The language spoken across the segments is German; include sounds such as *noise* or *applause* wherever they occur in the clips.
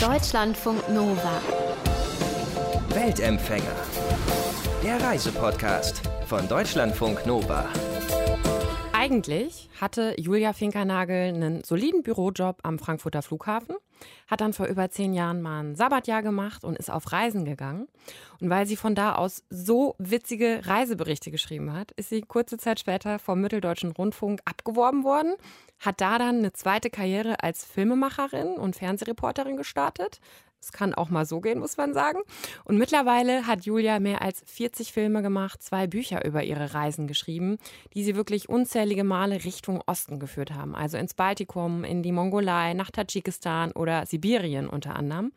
Deutschlandfunk Nova. Weltempfänger. Der Reisepodcast von Deutschlandfunk Nova. Eigentlich hatte Julia Finkernagel einen soliden Bürojob am Frankfurter Flughafen, hat dann vor über zehn Jahren mal ein Sabbatjahr gemacht und ist auf Reisen gegangen. Und weil sie von da aus so witzige Reiseberichte geschrieben hat, ist sie kurze Zeit später vom Mitteldeutschen Rundfunk abgeworben worden, hat da dann eine zweite Karriere als Filmemacherin und Fernsehreporterin gestartet, es kann auch mal so gehen, muss man sagen. Und mittlerweile hat Julia mehr als 40 Filme gemacht, zwei Bücher über ihre Reisen geschrieben, die sie wirklich unzählige Male Richtung Osten geführt haben. Also ins Baltikum, in die Mongolei, nach Tadschikistan oder Sibirien unter anderem.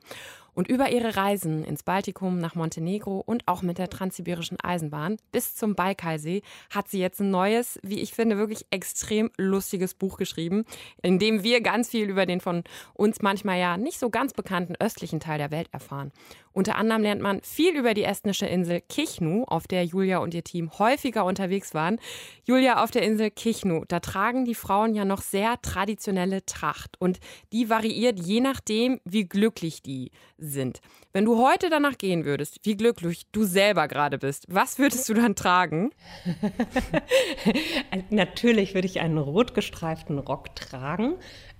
Und über ihre Reisen ins Baltikum, nach Montenegro und auch mit der Transsibirischen Eisenbahn bis zum Baikalsee hat sie jetzt ein neues, wie ich finde, wirklich extrem lustiges Buch geschrieben, in dem wir ganz viel über den von uns manchmal ja nicht so ganz bekannten östlichen Teil der Welt erfahren. Unter anderem lernt man viel über die estnische Insel Kichnu, auf der Julia und ihr Team häufiger unterwegs waren. Julia auf der Insel Kichnu, da tragen die Frauen ja noch sehr traditionelle Tracht und die variiert je nachdem, wie glücklich die sind. Wenn du heute danach gehen würdest, wie glücklich du selber gerade bist, was würdest du dann tragen? *laughs* Natürlich würde ich einen rot gestreiften Rock tragen.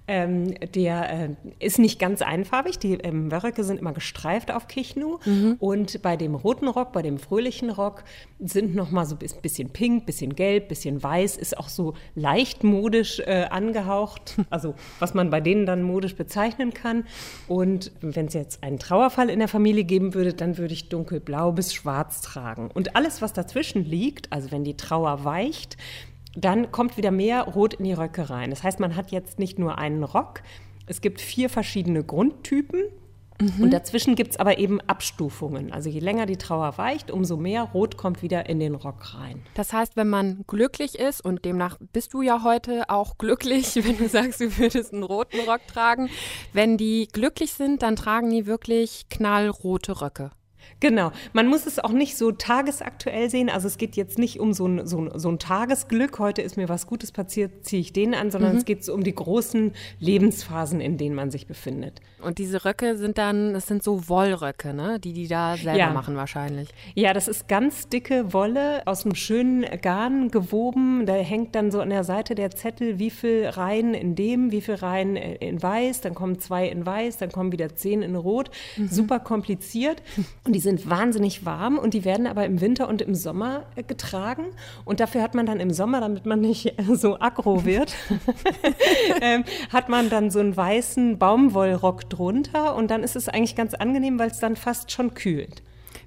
Ähm, der äh, ist nicht ganz einfarbig. Die ähm, Wörröcke sind immer gestreift auf Kichnu. Mhm. Und bei dem roten Rock, bei dem fröhlichen Rock, sind noch mal so ein bisschen pink, bisschen gelb, bisschen weiß. Ist auch so leicht modisch äh, angehaucht. *laughs* Also was man bei denen dann modisch bezeichnen kann. Und wenn es jetzt einen Trauerfall in der Familie geben würde, dann würde ich dunkelblau bis schwarz tragen. Und alles, was dazwischen liegt, also wenn die Trauer weicht, dann kommt wieder mehr Rot in die Röcke rein. Das heißt, man hat jetzt nicht nur einen Rock, es gibt vier verschiedene Grundtypen. Mhm. Und dazwischen gibt es aber eben Abstufungen. Also je länger die Trauer weicht, umso mehr Rot kommt wieder in den Rock rein. Das heißt, wenn man glücklich ist, und demnach bist du ja heute auch glücklich, *laughs* wenn du sagst, du würdest einen roten Rock tragen, wenn die glücklich sind, dann tragen die wirklich knallrote Röcke. Genau. Man muss es auch nicht so tagesaktuell sehen. Also es geht jetzt nicht um so ein, so ein, so ein Tagesglück, heute ist mir was Gutes passiert, ziehe ich den an, sondern mhm. es geht so um die großen Lebensphasen, in denen man sich befindet. Und diese Röcke sind dann, das sind so Wollröcke, ne? die die da selber ja. machen wahrscheinlich. Ja, das ist ganz dicke Wolle aus einem schönen Garn gewoben. Da hängt dann so an der Seite der Zettel, wie viel Reihen in dem, wie viel Reihen in weiß, dann kommen zwei in weiß, dann kommen wieder zehn in rot. Mhm. Super kompliziert. Und *laughs* die sind wahnsinnig warm und die werden aber im Winter und im Sommer äh, getragen. Und dafür hat man dann im Sommer, damit man nicht so aggro wird, *laughs* ähm, hat man dann so einen weißen Baumwollrock drunter. Und dann ist es eigentlich ganz angenehm, weil es dann fast schon kühlt.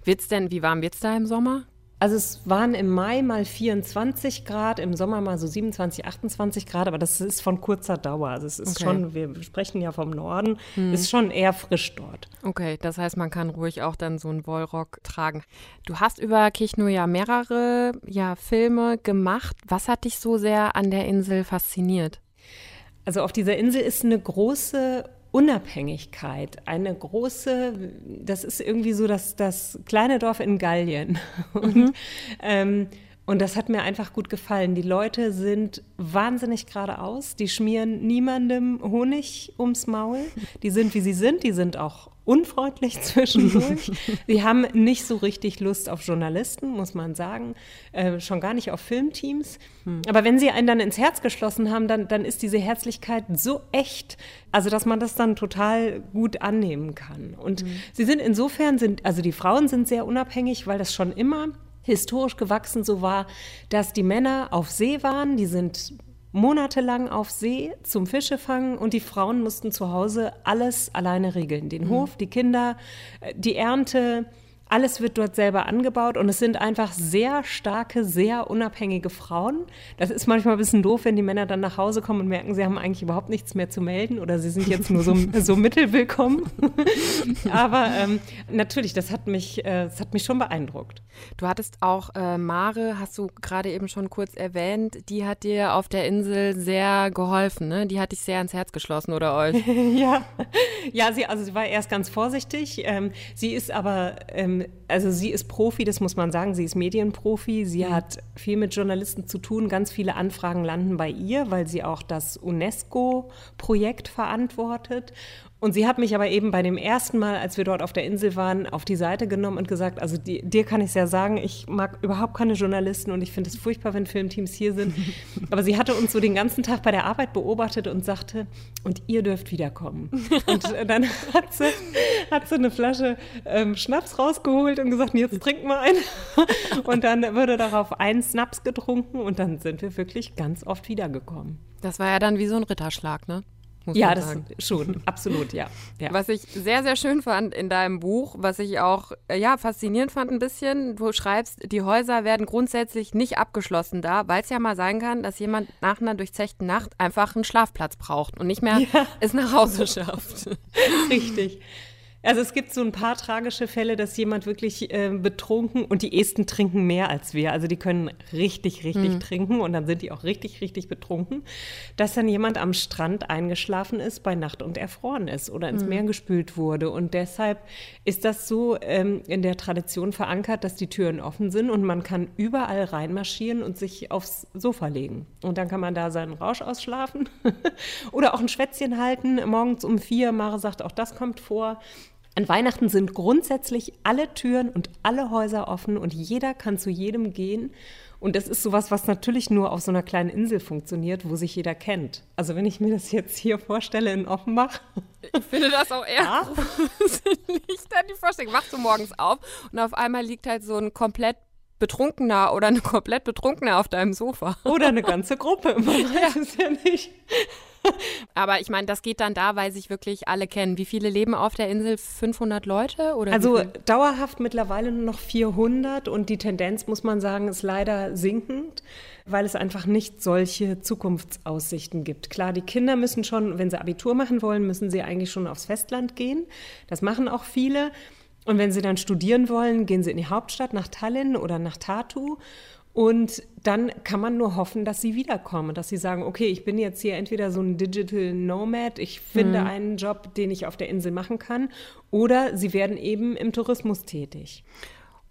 Wird's denn, wie warm wird es da im Sommer? Also es waren im Mai mal 24 Grad, im Sommer mal so 27, 28 Grad, aber das ist von kurzer Dauer. Also es ist okay. schon, wir sprechen ja vom Norden, hm. ist schon eher frisch dort. Okay, das heißt, man kann ruhig auch dann so einen Wollrock tragen. Du hast über Kichnu ja mehrere ja, Filme gemacht. Was hat dich so sehr an der Insel fasziniert? Also auf dieser Insel ist eine große Unabhängigkeit, eine große, das ist irgendwie so das, das kleine Dorf in Gallien. *laughs* Und, mhm. ähm, und das hat mir einfach gut gefallen. Die Leute sind wahnsinnig geradeaus, die schmieren niemandem Honig ums Maul, die sind wie sie sind, die sind auch unfreundlich *laughs* zwischendurch. Sie haben nicht so richtig Lust auf Journalisten, muss man sagen, äh, schon gar nicht auf Filmteams. Hm. Aber wenn sie einen dann ins Herz geschlossen haben, dann, dann ist diese Herzlichkeit so echt, also dass man das dann total gut annehmen kann. Und hm. sie sind insofern, sind, also die Frauen sind sehr unabhängig, weil das schon immer historisch gewachsen so war, dass die Männer auf See waren, die sind monatelang auf See zum Fischefangen und die Frauen mussten zu Hause alles alleine regeln. Den mhm. Hof, die Kinder, äh, die Ernte, alles wird dort selber angebaut und es sind einfach sehr starke, sehr unabhängige Frauen. Das ist manchmal ein bisschen doof, wenn die Männer dann nach Hause kommen und merken, sie haben eigentlich überhaupt nichts mehr zu melden oder sie sind jetzt nur so, *laughs* so mittelwillkommen. *laughs* Aber ähm, natürlich, das hat, mich, äh, das hat mich schon beeindruckt. Du hattest auch äh, Mare, hast du gerade eben schon kurz erwähnt, die hat dir auf der Insel sehr geholfen, ne? Die hat dich sehr ans Herz geschlossen, oder euch? *laughs* ja, ja sie, also sie war erst ganz vorsichtig. Ähm, sie ist aber ähm, also sie ist Profi, das muss man sagen, sie ist Medienprofi, sie mhm. hat viel mit Journalisten zu tun, ganz viele Anfragen landen bei ihr, weil sie auch das UNESCO-Projekt verantwortet. Und sie hat mich aber eben bei dem ersten Mal, als wir dort auf der Insel waren, auf die Seite genommen und gesagt, also die, dir kann ich es ja sagen, ich mag überhaupt keine Journalisten und ich finde es furchtbar, wenn Filmteams hier sind. *laughs* Aber sie hatte uns so den ganzen Tag bei der Arbeit beobachtet und sagte, und ihr dürft wiederkommen. Und *laughs* dann hat sie, hat sie eine Flasche ähm, Schnaps rausgeholt und gesagt, jetzt trinken wir einen. *laughs* Und dann wurde darauf ein Schnaps getrunken und dann sind wir wirklich ganz oft wiedergekommen. Das war ja dann wie so ein Ritterschlag, ne? Ja, das schon, *laughs* absolut, ja. ja. Was ich sehr, sehr schön fand in deinem Buch, was ich auch äh, ja, faszinierend fand ein bisschen, du schreibst, die Häuser werden grundsätzlich nicht abgeschlossen da, weil es ja mal sein kann, dass jemand nach einer durchzechten Nacht einfach einen Schlafplatz braucht und nicht mehr ja. es nach Hause *laughs* schafft. Richtig. Also es gibt so ein paar tragische Fälle, dass jemand wirklich äh, betrunken und die Esten trinken mehr als wir. Also die können richtig, richtig mhm. trinken und dann sind die auch richtig, richtig betrunken, dass dann jemand am Strand eingeschlafen ist bei Nacht und erfroren ist oder ins mhm. Meer gespült wurde. Und deshalb ist das so ähm, in der Tradition verankert, dass die Türen offen sind und man kann überall reinmarschieren und sich aufs Sofa legen. Und dann kann man da seinen Rausch ausschlafen *laughs* oder auch ein Schwätzchen halten morgens um vier. Mare sagt, auch das kommt vor. An Weihnachten sind grundsätzlich alle Türen und alle Häuser offen und jeder kann zu jedem gehen. Und das ist sowas, was natürlich nur auf so einer kleinen Insel funktioniert, wo sich jeder kennt. Also wenn ich mir das jetzt hier vorstelle in Offenbach. Ich finde das auch eher *laughs* ja. gruselig, dann die Vorstellung. Wachst du morgens auf und auf einmal liegt halt so ein komplett Betrunkener oder eine komplett Betrunkene auf deinem Sofa. Oder eine ganze Gruppe, man *laughs* weiß ja. es ja nicht. Aber ich meine, das geht dann da, weil sich wirklich alle kennen. Wie viele leben auf der Insel? 500 Leute? Oder also dauerhaft mittlerweile nur noch 400 und die Tendenz, muss man sagen, ist leider sinkend, weil es einfach nicht solche Zukunftsaussichten gibt. Klar, die Kinder müssen schon, wenn sie Abitur machen wollen, müssen sie eigentlich schon aufs Festland gehen. Das machen auch viele. Und wenn sie dann studieren wollen, gehen sie in die Hauptstadt nach Tallinn oder nach Tartu. Und dann kann man nur hoffen, dass sie wiederkommen, dass sie sagen, okay, ich bin jetzt hier entweder so ein Digital Nomad, ich finde mhm. einen Job, den ich auf der Insel machen kann, oder sie werden eben im Tourismus tätig.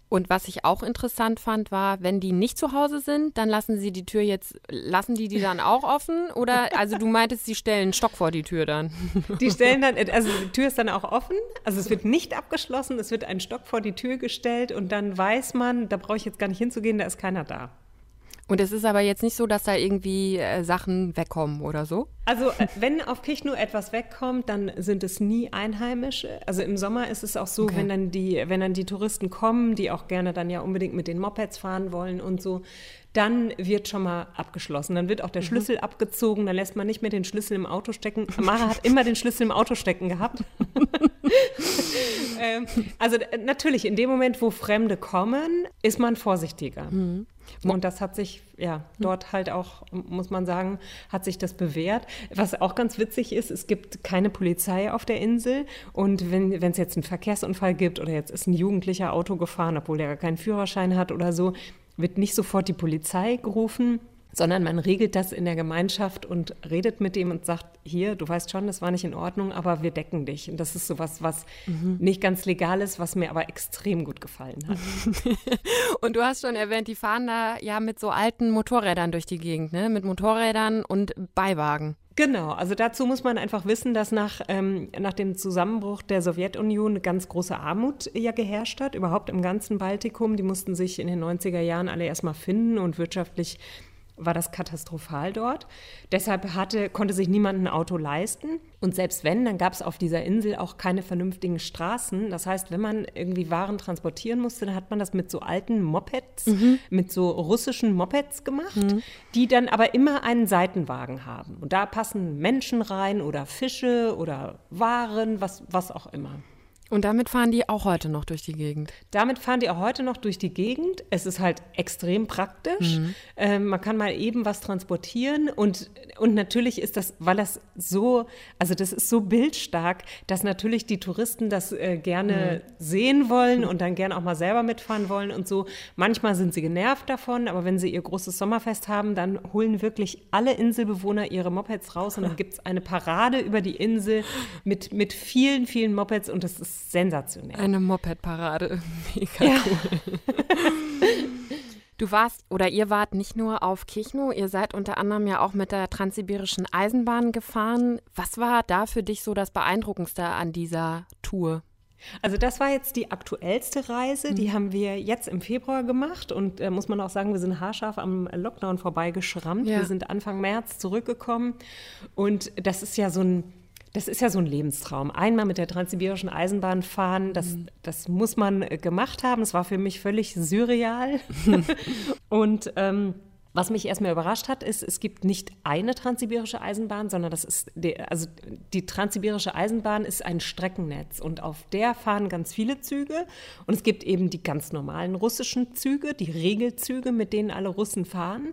Und was ich auch interessant fand, war, wenn die nicht zu Hause sind, dann lassen sie die Tür jetzt, lassen die die dann auch offen? Oder, also du meintest, sie stellen einen Stock vor die Tür dann? *laughs* Die stellen dann, also die Tür ist dann auch offen, also es wird nicht abgeschlossen, es wird ein Stock vor die Tür gestellt und dann weiß man, da brauche ich jetzt gar nicht hinzugehen, da ist keiner da. Und es ist aber jetzt nicht so, dass da irgendwie äh, Sachen wegkommen oder so? Also äh, wenn auf Kichnu etwas wegkommt, dann sind es nie Einheimische. Also im Sommer ist es auch so, okay. wenn dann die, wenn dann die Touristen kommen, die auch gerne dann ja unbedingt mit den Mopeds fahren wollen und so, dann wird schon mal abgeschlossen. Dann wird auch der mhm. Schlüssel abgezogen, dann lässt man nicht mehr den Schlüssel im Auto stecken. Mara hat immer den Schlüssel im Auto stecken gehabt. *laughs* ähm, also äh, natürlich, in dem Moment, wo Fremde kommen, ist man vorsichtiger. Mhm. Und das hat sich, ja, dort halt auch, muss man sagen, hat sich das bewährt. Was auch ganz witzig ist, es gibt keine Polizei auf der Insel. Und wenn es jetzt einen Verkehrsunfall gibt oder jetzt ist ein Jugendlicher Auto gefahren, obwohl der gar keinen Führerschein hat oder so, wird nicht sofort die Polizei gerufen, sondern man regelt das in der Gemeinschaft und redet mit dem und sagt, hier, du weißt schon, das war nicht in Ordnung, aber wir decken dich. Und das ist sowas, was mhm. nicht ganz legal ist, was mir aber extrem gut gefallen hat. *laughs* und du hast schon erwähnt, die fahren da ja mit so alten Motorrädern durch die Gegend, ne? Mit Motorrädern und Beiwagen. Genau, also dazu muss man einfach wissen, dass nach, ähm, nach dem Zusammenbruch der Sowjetunion eine ganz große Armut ja geherrscht hat, überhaupt im ganzen Baltikum. Die mussten sich in den 90er Jahren alle erstmal finden und wirtschaftlich war das katastrophal dort. Deshalb hatte, konnte sich niemand ein Auto leisten. Und selbst wenn, dann gab es auf dieser Insel auch keine vernünftigen Straßen. Das heißt, wenn man irgendwie Waren transportieren musste, dann hat man das mit so alten Mopeds, mhm. mit so russischen Mopeds gemacht, mhm. die dann aber immer einen Seitenwagen haben. Und da passen Menschen rein oder Fische oder Waren, was, was auch immer. Und damit fahren die auch heute noch durch die Gegend? Damit fahren die auch heute noch durch die Gegend. Es ist halt extrem praktisch. Mhm. Ähm, man kann mal eben was transportieren und, und natürlich ist das, weil das so, also das ist so bildstark, dass natürlich die Touristen das äh, gerne mhm. sehen wollen und dann gerne auch mal selber mitfahren wollen und so. Manchmal sind sie genervt davon, aber wenn sie ihr großes Sommerfest haben, dann holen wirklich alle Inselbewohner ihre Mopeds raus und dann gibt es eine Parade über die Insel mit, mit vielen, vielen Mopeds und das ist sensationell. Eine Moped-Parade. *laughs* Mega ja. cool. Du warst oder ihr wart nicht nur auf Kirchnow, ihr seid unter anderem ja auch mit der Transsibirischen Eisenbahn gefahren. Was war da für dich so das Beeindruckendste an dieser Tour? Also das war jetzt die aktuellste Reise, die mhm. haben wir jetzt im Februar gemacht und äh, muss man auch sagen, wir sind haarscharf am Lockdown vorbeigeschrammt. Ja. Wir sind Anfang März zurückgekommen und das ist ja so ein das ist ja so ein Lebenstraum. Einmal mit der Transsibirischen Eisenbahn fahren, das, mhm. das muss man äh, gemacht haben. Das war für mich völlig surreal. *laughs* und ähm, was mich erstmal überrascht hat, ist, es gibt nicht eine transsibirische Eisenbahn, sondern das ist die, also die transsibirische Eisenbahn ist ein Streckennetz und auf der fahren ganz viele Züge und es gibt eben die ganz normalen russischen Züge, die Regelzüge, mit denen alle Russen fahren.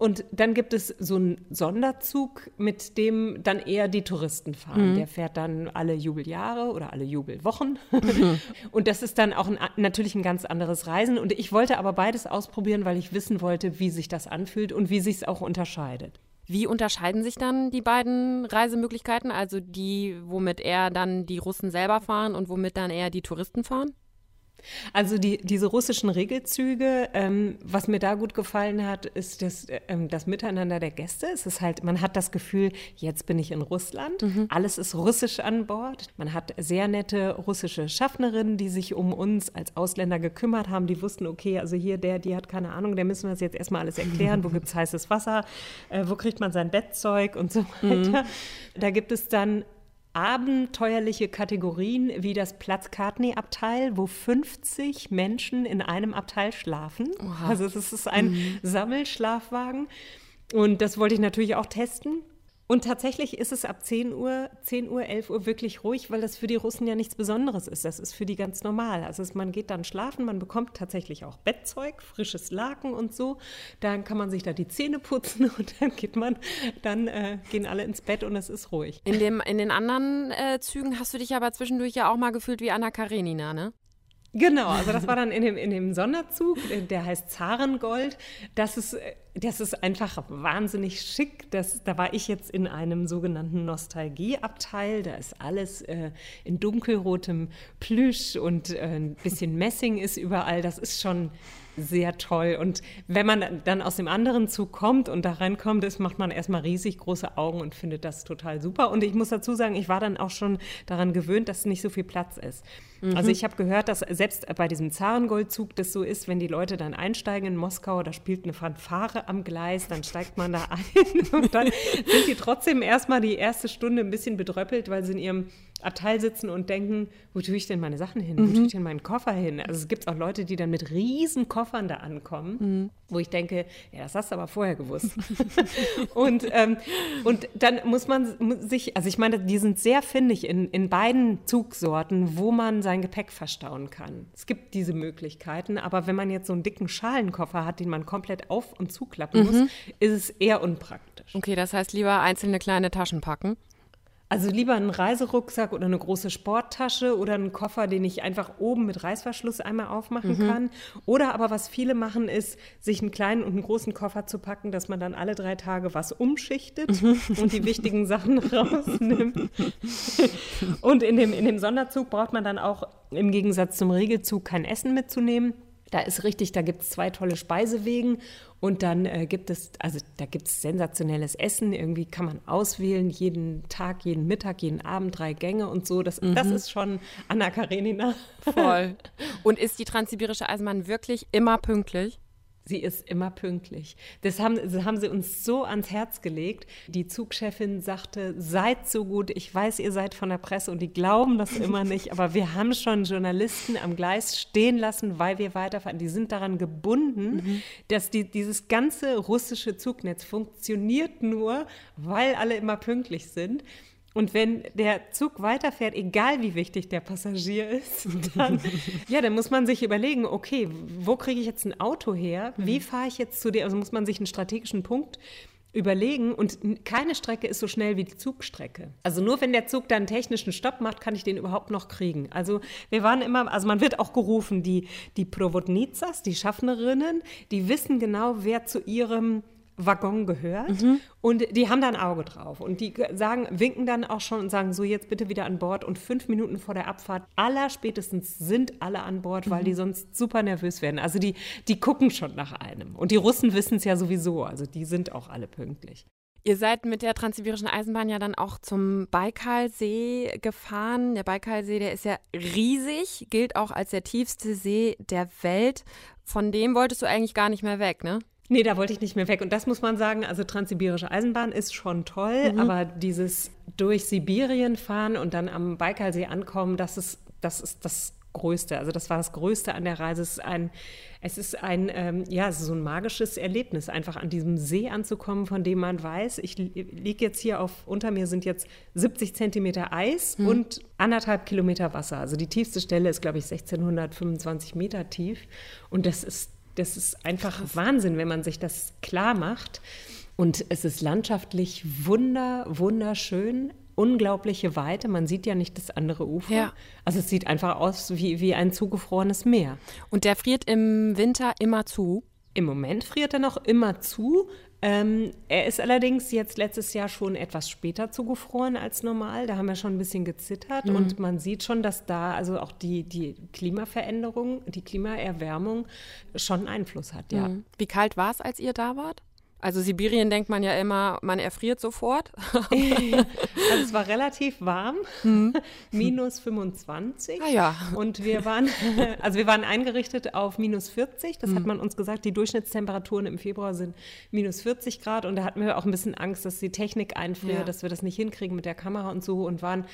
Und dann gibt es so einen Sonderzug, mit dem dann eher die Touristen fahren. Mhm. Der fährt dann alle Jubeljahre oder alle Jubelwochen. Mhm. *laughs* Und das ist dann auch ein, natürlich ein ganz anderes Reisen. Und ich wollte aber beides ausprobieren, weil ich wissen wollte, wie sich das anfühlt und wie sich es auch unterscheidet. Wie unterscheiden sich dann die beiden Reisemöglichkeiten? Also die, womit eher dann die Russen selber fahren und womit dann eher die Touristen fahren? Also die, diese russischen Regelzüge, ähm, was mir da gut gefallen hat, ist das, ähm, das Miteinander der Gäste. Es ist halt, man hat das Gefühl, jetzt bin ich in Russland, mhm. alles ist russisch an Bord. Man hat sehr nette russische Schaffnerinnen, die sich um uns als Ausländer gekümmert haben, die wussten, okay, also hier der, die hat keine Ahnung, der müssen wir das jetzt erstmal alles erklären, wo *laughs* gibt es heißes Wasser, äh, wo kriegt man sein Bettzeug und so weiter. Mhm. Da gibt es dann abenteuerliche Kategorien wie das Platz-Kartney-Abteil, wo 50 Menschen in einem Abteil schlafen. Oha. Also es ist ein mhm. Sammelschlafwagen. Und das wollte ich natürlich auch testen. Und tatsächlich ist es ab 10 Uhr, 10 Uhr, 11 Uhr wirklich ruhig, weil das für die Russen ja nichts Besonderes ist. Das ist für die ganz normal. Also man geht dann schlafen, man bekommt tatsächlich auch Bettzeug, frisches Laken und so. Dann kann man sich da die Zähne putzen *laughs* und dann geht man, dann äh, gehen alle ins Bett und es ist ruhig. In, dem, in den anderen äh, Zügen hast du dich aber zwischendurch ja auch mal gefühlt wie Anna Karenina, ne? Genau, also das war dann in dem, in dem Sonderzug, der heißt Zarengold. Das ist, das ist einfach wahnsinnig schick. Das, da war ich jetzt in einem sogenannten Nostalgieabteil. Da ist alles äh, in dunkelrotem Plüsch und äh, ein bisschen Messing ist überall. Das ist schon sehr toll. Und wenn man dann aus dem anderen Zug kommt und da reinkommt, ist, macht man erstmal riesig große Augen und findet das total super. Und ich muss dazu sagen, ich war dann auch schon daran gewöhnt, dass nicht so viel Platz ist. Mhm. Also ich habe gehört, dass selbst bei diesem Zarengoldzug das so ist, wenn die Leute dann einsteigen in Moskau, da spielt eine Fanfare am Gleis, dann steigt man da *laughs* ein und dann sind die trotzdem erstmal die erste Stunde ein bisschen bedröppelt, weil sie in ihrem Abteil sitzen und denken, wo tue ich denn meine Sachen hin? Wo mhm. tue ich denn meinen Koffer hin? Also es gibt auch Leute, die dann mit riesen Koffern da ankommen, mhm. wo ich denke, ja, das hast du aber vorher gewusst. *laughs* und, ähm, und dann muss man sich, also ich meine, die sind sehr findig in, in beiden Zugsorten, wo man sein Gepäck verstauen kann. Es gibt diese Möglichkeiten, aber wenn man jetzt so einen dicken Schalenkoffer hat, den man komplett auf- und zuklappen mhm. muss, ist es eher unpraktisch. Okay, das heißt lieber einzelne kleine Taschen packen. Also lieber einen Reiserucksack oder eine große Sporttasche oder einen Koffer, den ich einfach oben mit Reißverschluss einmal aufmachen mhm. kann. Oder aber was viele machen, ist, sich einen kleinen und einen großen Koffer zu packen, dass man dann alle drei Tage was umschichtet mhm. und die wichtigen Sachen *laughs* rausnimmt. und in dem, in dem Sonderzug braucht man dann auch im Gegensatz zum Regelzug kein Essen mitzunehmen. Da ist richtig, da gibt es zwei tolle Speisewegen und dann äh, gibt es, also da gibt es sensationelles Essen. Irgendwie kann man auswählen, jeden Tag, jeden Mittag, jeden Abend drei Gänge und so. Das, mhm. das ist schon Anna Karenina. Voll. *laughs* Und ist die Transsibirische Eisenbahn wirklich immer pünktlich? Sie ist immer pünktlich. Das haben, das haben sie uns so ans Herz gelegt. Die Zugchefin sagte, seid so gut. Ich weiß, ihr seid von der Presse und die glauben das immer nicht, aber wir haben schon Journalisten am Gleis stehen lassen, weil wir weiterfahren. Die sind daran gebunden, mhm. dass die, dieses ganze russische Zugnetz funktioniert nur, weil alle immer pünktlich sind. Und wenn der Zug weiterfährt, egal wie wichtig der Passagier ist, *laughs* dann, ja, dann muss man sich überlegen, okay, wo kriege ich jetzt ein Auto her? Wie mhm. fahre ich jetzt zu dir? Also muss man sich einen strategischen Punkt überlegen und keine Strecke ist so schnell wie die Zugstrecke. Also nur wenn der Zug dann einen technischen Stopp macht, kann ich den überhaupt noch kriegen. Also wir waren immer, also man wird auch gerufen, die, die Provodnitsas, die Schaffnerinnen, die wissen genau, wer zu ihrem Waggon gehört mhm. und die haben da ein Auge drauf und die sagen, winken dann auch schon und sagen, so jetzt bitte wieder an Bord und fünf Minuten vor der Abfahrt aller spätestens sind alle an Bord, weil mhm. die sonst super nervös werden. Also die, die gucken schon nach einem und die Russen wissen es ja sowieso, also die sind auch alle pünktlich. Ihr seid mit der Transsibirischen Eisenbahn ja dann auch zum Baikalsee gefahren. Der Baikalsee, der ist ja riesig, gilt auch als der tiefste See der Welt. Von dem wolltest du eigentlich gar nicht mehr weg, ne? Nee, da wollte ich nicht mehr weg. Und das muss man sagen, also Transsibirische Eisenbahn ist schon toll, mhm. aber dieses durch Sibirien fahren und dann am Baikalsee ankommen, das ist, das ist das Größte. Also das war das Größte an der Reise. Es ist ein, es ist ein, ähm, ja, so ein magisches Erlebnis, einfach an diesem See anzukommen, von dem man weiß, ich liege jetzt hier auf, unter mir sind jetzt 70 Zentimeter Eis hm. und anderthalb Kilometer Wasser. Also die tiefste Stelle ist, glaube ich, 1625 Meter tief. Und das ist das ist einfach Krass. Wahnsinn, wenn man sich das klar macht. Und es ist landschaftlich wunder, wunderschön, unglaubliche Weite. Man sieht ja nicht das andere Ufer. Ja. Also es sieht einfach aus wie, wie ein zugefrorenes Meer. Und der friert im Winter immer zu? Im Moment friert er noch immer zu, ähm, er ist allerdings jetzt letztes Jahr schon etwas später zugefroren als normal. Da haben wir schon ein bisschen gezittert mhm. und man sieht schon, dass da also auch die, die Klimaveränderung, die Klimaerwärmung schon Einfluss hat, ja. Mhm. Wie kalt war es, als ihr da wart? Also Sibirien denkt man ja immer, man erfriert sofort. *laughs* also es war relativ warm, mhm. *laughs* minus 25. Ah ja. Und wir waren, *laughs* also wir waren eingerichtet auf minus 40. Das mhm. hat man uns gesagt. Die Durchschnittstemperaturen im Februar sind minus 40 Grad. Und da hatten wir auch ein bisschen Angst, dass die Technik einfriert, ja. dass wir das nicht hinkriegen mit der Kamera und so. Und waren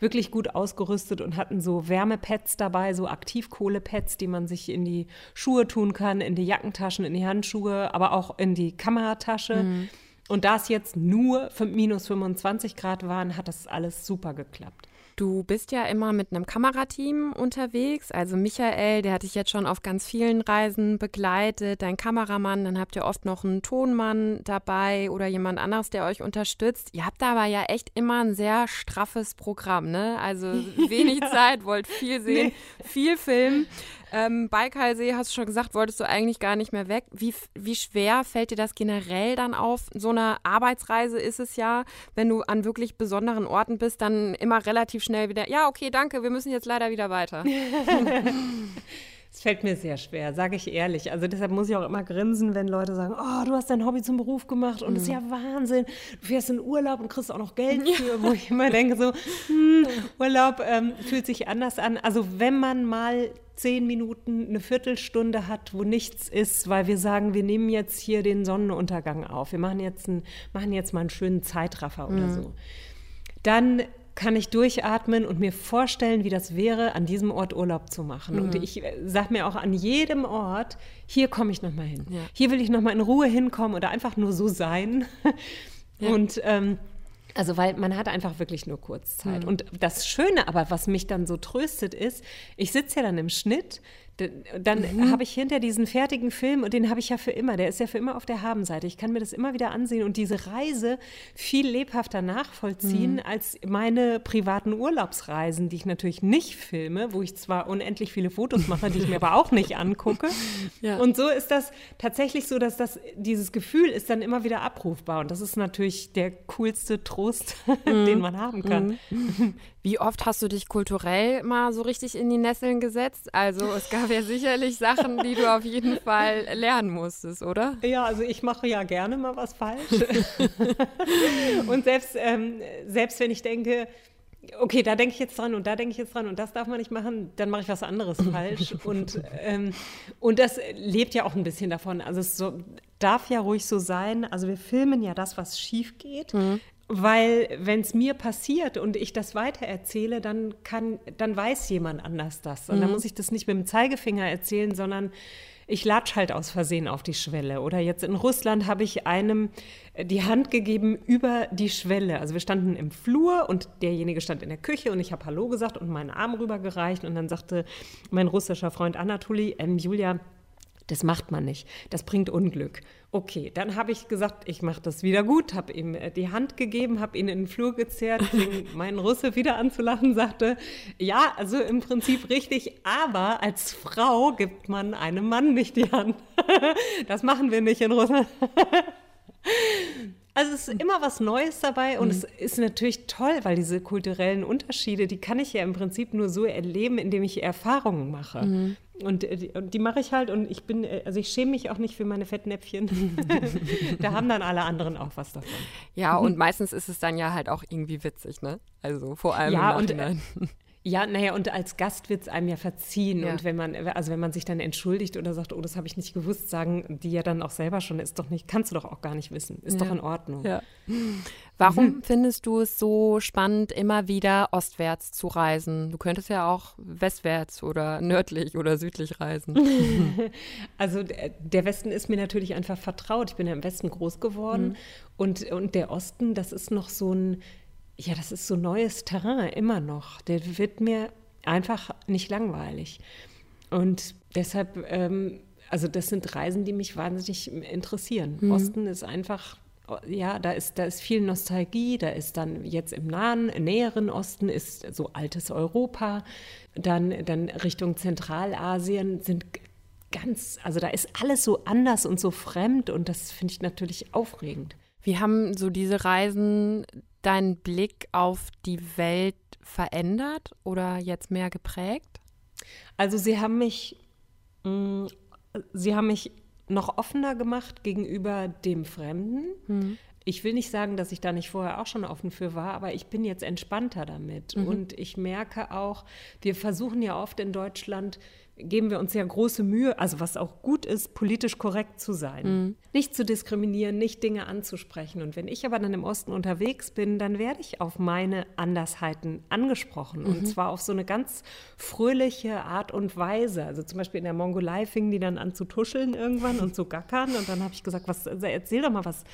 wirklich gut ausgerüstet und hatten so Wärmepads dabei, so Aktivkohlepads, die man sich in die Schuhe tun kann, in die Jackentaschen, in die Handschuhe, aber auch in die Kamera Fahrradtasche. Mhm. Und da es jetzt nur minus 25 Grad waren, hat das alles super geklappt. Du bist ja immer mit einem Kamerateam unterwegs. Also Michael, der hat dich jetzt schon auf ganz vielen Reisen begleitet. Dein Kameramann, dann habt ihr oft noch einen Tonmann dabei oder jemand anderes, der euch unterstützt. Ihr habt aber ja echt immer ein sehr straffes Programm, ne? Also *laughs* wenig ja. Zeit, wollt viel sehen, nee. viel filmen. Ähm, Baikalsee, hast du schon gesagt, wolltest du eigentlich gar nicht mehr weg. Wie, wie schwer fällt dir das generell dann auf? So eine Arbeitsreise ist es ja, wenn du an wirklich besonderen Orten bist, dann immer relativ schnell wieder, ja, okay, danke, wir müssen jetzt leider wieder weiter. *laughs* Es fällt mir sehr schwer, sage ich ehrlich. Also deshalb muss ich auch immer grinsen, wenn Leute sagen, oh, du hast dein Hobby zum Beruf gemacht und mhm. das ist ja Wahnsinn. Du fährst in Urlaub und kriegst auch noch Geld für, wo ich immer denke so, hm, Urlaub ähm, fühlt sich anders an. Also wenn man mal zehn Minuten, eine Viertelstunde hat, wo nichts ist, weil wir sagen, wir nehmen jetzt hier den Sonnenuntergang auf. Wir machen jetzt, ein, machen jetzt mal einen schönen Zeitraffer oder mhm. so. Dann kann ich durchatmen und mir vorstellen, wie das wäre, an diesem Ort Urlaub zu machen. Mhm. Und ich sage mir auch an jedem Ort, hier komme ich nochmal hin. Ja. Hier will ich nochmal in Ruhe hinkommen oder einfach nur so sein. Ja. Und ähm, also, weil man hat einfach wirklich nur Kurzzeit. Mhm. Und das Schöne aber, was mich dann so tröstet, ist, ich sitze ja dann im Schnitt, dann mhm. habe ich hinter diesen fertigen Film, und den habe ich ja für immer, der ist ja für immer auf der Habenseite. Ich kann mir das immer wieder ansehen und diese Reise viel lebhafter nachvollziehen mhm. als meine privaten Urlaubsreisen, die ich natürlich nicht filme, wo ich zwar unendlich viele Fotos mache, die ich mir aber auch nicht angucke. *laughs* Ja. Und so ist das tatsächlich so, dass das, dieses Gefühl ist dann immer wieder abrufbar. Und das ist natürlich der coolste Trost, *laughs* mhm. den man haben kann. Mhm. Wie oft hast du dich kulturell mal so richtig in die Nesseln gesetzt? Also es gab *laughs* ja sicherlich Sachen, die du auf jeden Fall lernen musstest, oder? Ja, also ich mache ja gerne mal was falsch. *laughs* und selbst, ähm, selbst wenn ich denke, okay, da denke ich jetzt dran und da denke ich jetzt dran und das darf man nicht machen, dann mache ich was anderes falsch. *laughs* Und, ähm, und das lebt ja auch ein bisschen davon. Also es so, darf ja ruhig so sein. Also wir filmen ja das, was schief geht. Mhm. Weil wenn es mir passiert und ich das weitererzähle, dann kann, dann weiß jemand anders das. Und mhm. dann muss ich das nicht mit dem Zeigefinger erzählen, sondern ich latsch halt aus Versehen auf die Schwelle. Oder jetzt in Russland habe ich einem äh, die Hand gegeben über die Schwelle. Also wir standen im Flur und derjenige stand in der Küche und ich habe Hallo gesagt und meinen Arm rübergereicht und dann sagte mein russischer Freund Anatoli, ähm, Julia, das macht man nicht. Das bringt Unglück. Okay, dann habe ich gesagt, ich mache das wieder gut, habe ihm äh, die Hand gegeben, habe ihn in den Flur gezerrt, fing *laughs* meinen Russe wieder anzulachen, sagte, ja, also im Prinzip richtig, aber als Frau gibt man einem Mann nicht die Hand. *laughs* das machen wir nicht in Russland. *laughs* Also es ist immer was Neues dabei und mhm. es ist natürlich toll, weil diese kulturellen Unterschiede, die kann ich ja im Prinzip nur so erleben, indem ich Erfahrungen mache. Mhm. Und äh, die, die mache ich halt und ich bin, äh, also ich schäme mich auch nicht für meine Fettnäpfchen. *laughs* da haben dann alle anderen auch was davon. Ja, und *laughs* meistens ist es dann ja halt auch irgendwie witzig, ne? Also vor allem ja, im Nachhinein. Und, ja, naja, und als Gast wird es einem ja verziehen. Ja. Und wenn man, also wenn man sich dann entschuldigt oder sagt, oh, das habe ich nicht gewusst, sagen die ja dann auch selber schon, ist doch nicht, kannst du doch auch gar nicht wissen. Ist ja. doch in Ordnung. Ja. Warum mhm. findest du es so spannend, immer wieder ostwärts zu reisen? Du könntest ja auch westwärts oder nördlich oder südlich reisen. *laughs* also der Westen ist mir natürlich einfach vertraut. Ich bin ja im Westen groß geworden. Mhm. Und, und der Osten, das ist noch so ein ja, das ist so neues Terrain immer noch. Der wird mir einfach nicht langweilig. Und deshalb, ähm, also das sind Reisen, die mich wahnsinnig interessieren. Mhm. Osten ist einfach, ja, da ist, da ist viel Nostalgie, da ist dann jetzt im nahen, näheren Osten ist so altes Europa, dann, dann Richtung Zentralasien sind ganz, also da ist alles so anders und so fremd und das finde ich natürlich aufregend. Wie haben so diese Reisen deinen Blick auf die Welt verändert oder jetzt mehr geprägt? Also sie haben mich, mh, mm, sie haben mich noch offener gemacht gegenüber dem Fremden. Hm. Ich will nicht sagen, dass ich da nicht vorher auch schon offen für war, aber ich bin jetzt entspannter damit. Mhm. Und ich merke auch, wir versuchen ja oft in Deutschland geben wir uns ja große Mühe, also was auch gut ist, politisch korrekt zu sein. Mhm. Nicht zu diskriminieren, nicht Dinge anzusprechen. Und wenn ich aber dann im Osten unterwegs bin, dann werde ich auf meine Andersheiten angesprochen. Mhm. Und zwar auf so eine ganz fröhliche Art und Weise. Also zum Beispiel in der Mongolei fingen die dann an zu tuscheln irgendwann und zu gackern. Und dann habe ich gesagt, was, erzähl doch mal was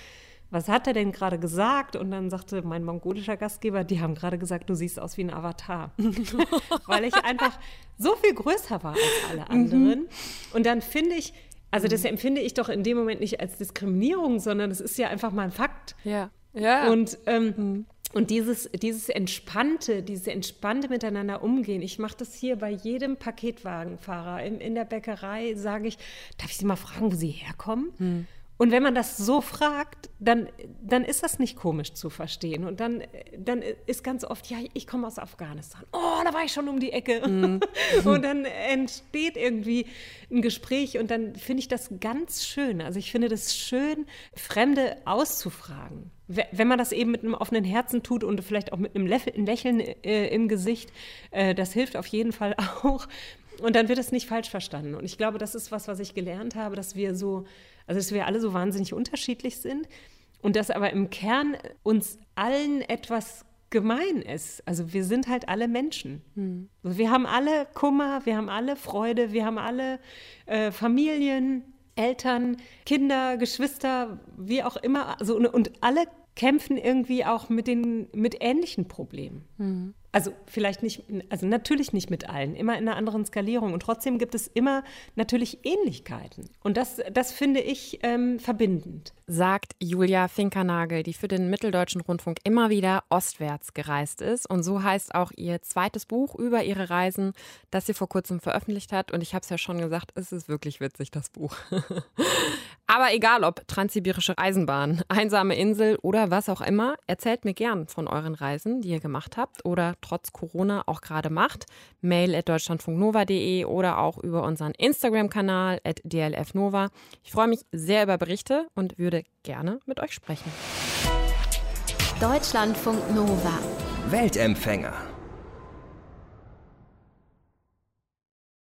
was hat er denn gerade gesagt? Und dann sagte mein mongolischer Gastgeber, die haben gerade gesagt, du siehst aus wie ein Avatar. *laughs* Weil ich einfach so viel größer war als alle anderen. Mhm. Und dann finde ich, also das empfinde ich doch in dem Moment nicht als Diskriminierung, sondern es ist ja einfach mal ein Fakt. Ja. ja. Und, ähm, mhm. und dieses, dieses entspannte, dieses entspannte Miteinander umgehen. Ich mache das hier bei jedem Paketwagenfahrer. In, in der Bäckerei sage ich, darf ich Sie mal fragen, wo Sie herkommen? Mhm. Und wenn man das so fragt, dann, dann ist das nicht komisch zu verstehen. Und dann, dann ist ganz oft, ja, ich komme aus Afghanistan. Oh, da war ich schon um die Ecke. Mhm. *laughs* und dann entsteht irgendwie ein Gespräch und dann finde ich das ganz schön. Also ich finde das schön, Fremde auszufragen. Wenn man das eben mit einem offenen Herzen tut und vielleicht auch mit einem Lächeln äh, im Gesicht, äh, das hilft auf jeden Fall *laughs* auch. Und dann wird es nicht falsch verstanden. Und ich glaube, das ist was, was ich gelernt habe, dass wir so also dass wir alle so wahnsinnig unterschiedlich sind und dass aber im Kern uns allen etwas gemein ist. Also wir sind halt alle Menschen. Hm. Wir haben alle Kummer, wir haben alle Freude, wir haben alle äh, Familien, Eltern, Kinder, Geschwister, wie auch immer. Also, und, und alle kämpfen irgendwie auch mit den mit ähnlichen Problemen. Mhm. Also vielleicht nicht, also natürlich nicht mit allen, immer in einer anderen Skalierung. Und trotzdem gibt es immer natürlich Ähnlichkeiten. Und das, das finde ich ähm, verbindend. Sagt Julia Finkernagel, die für den Mitteldeutschen Rundfunk immer wieder ostwärts gereist ist. Und so heißt auch ihr zweites Buch über ihre Reisen, das sie vor kurzem veröffentlicht hat. Und ich habe es ja schon gesagt, es ist wirklich witzig, das Buch. *laughs* Aber egal ob transsibirische Eisenbahn, einsame Insel oder was auch immer, erzählt mir gern von euren Reisen, die ihr gemacht habt oder trotz Corona auch gerade macht. Mail at deutschlandfunknova.de oder auch über unseren Instagram-Kanal at dlfnova. Ich freue mich sehr über Berichte und würde gerne mit euch sprechen. Deutschlandfunk Nova. Weltempfänger.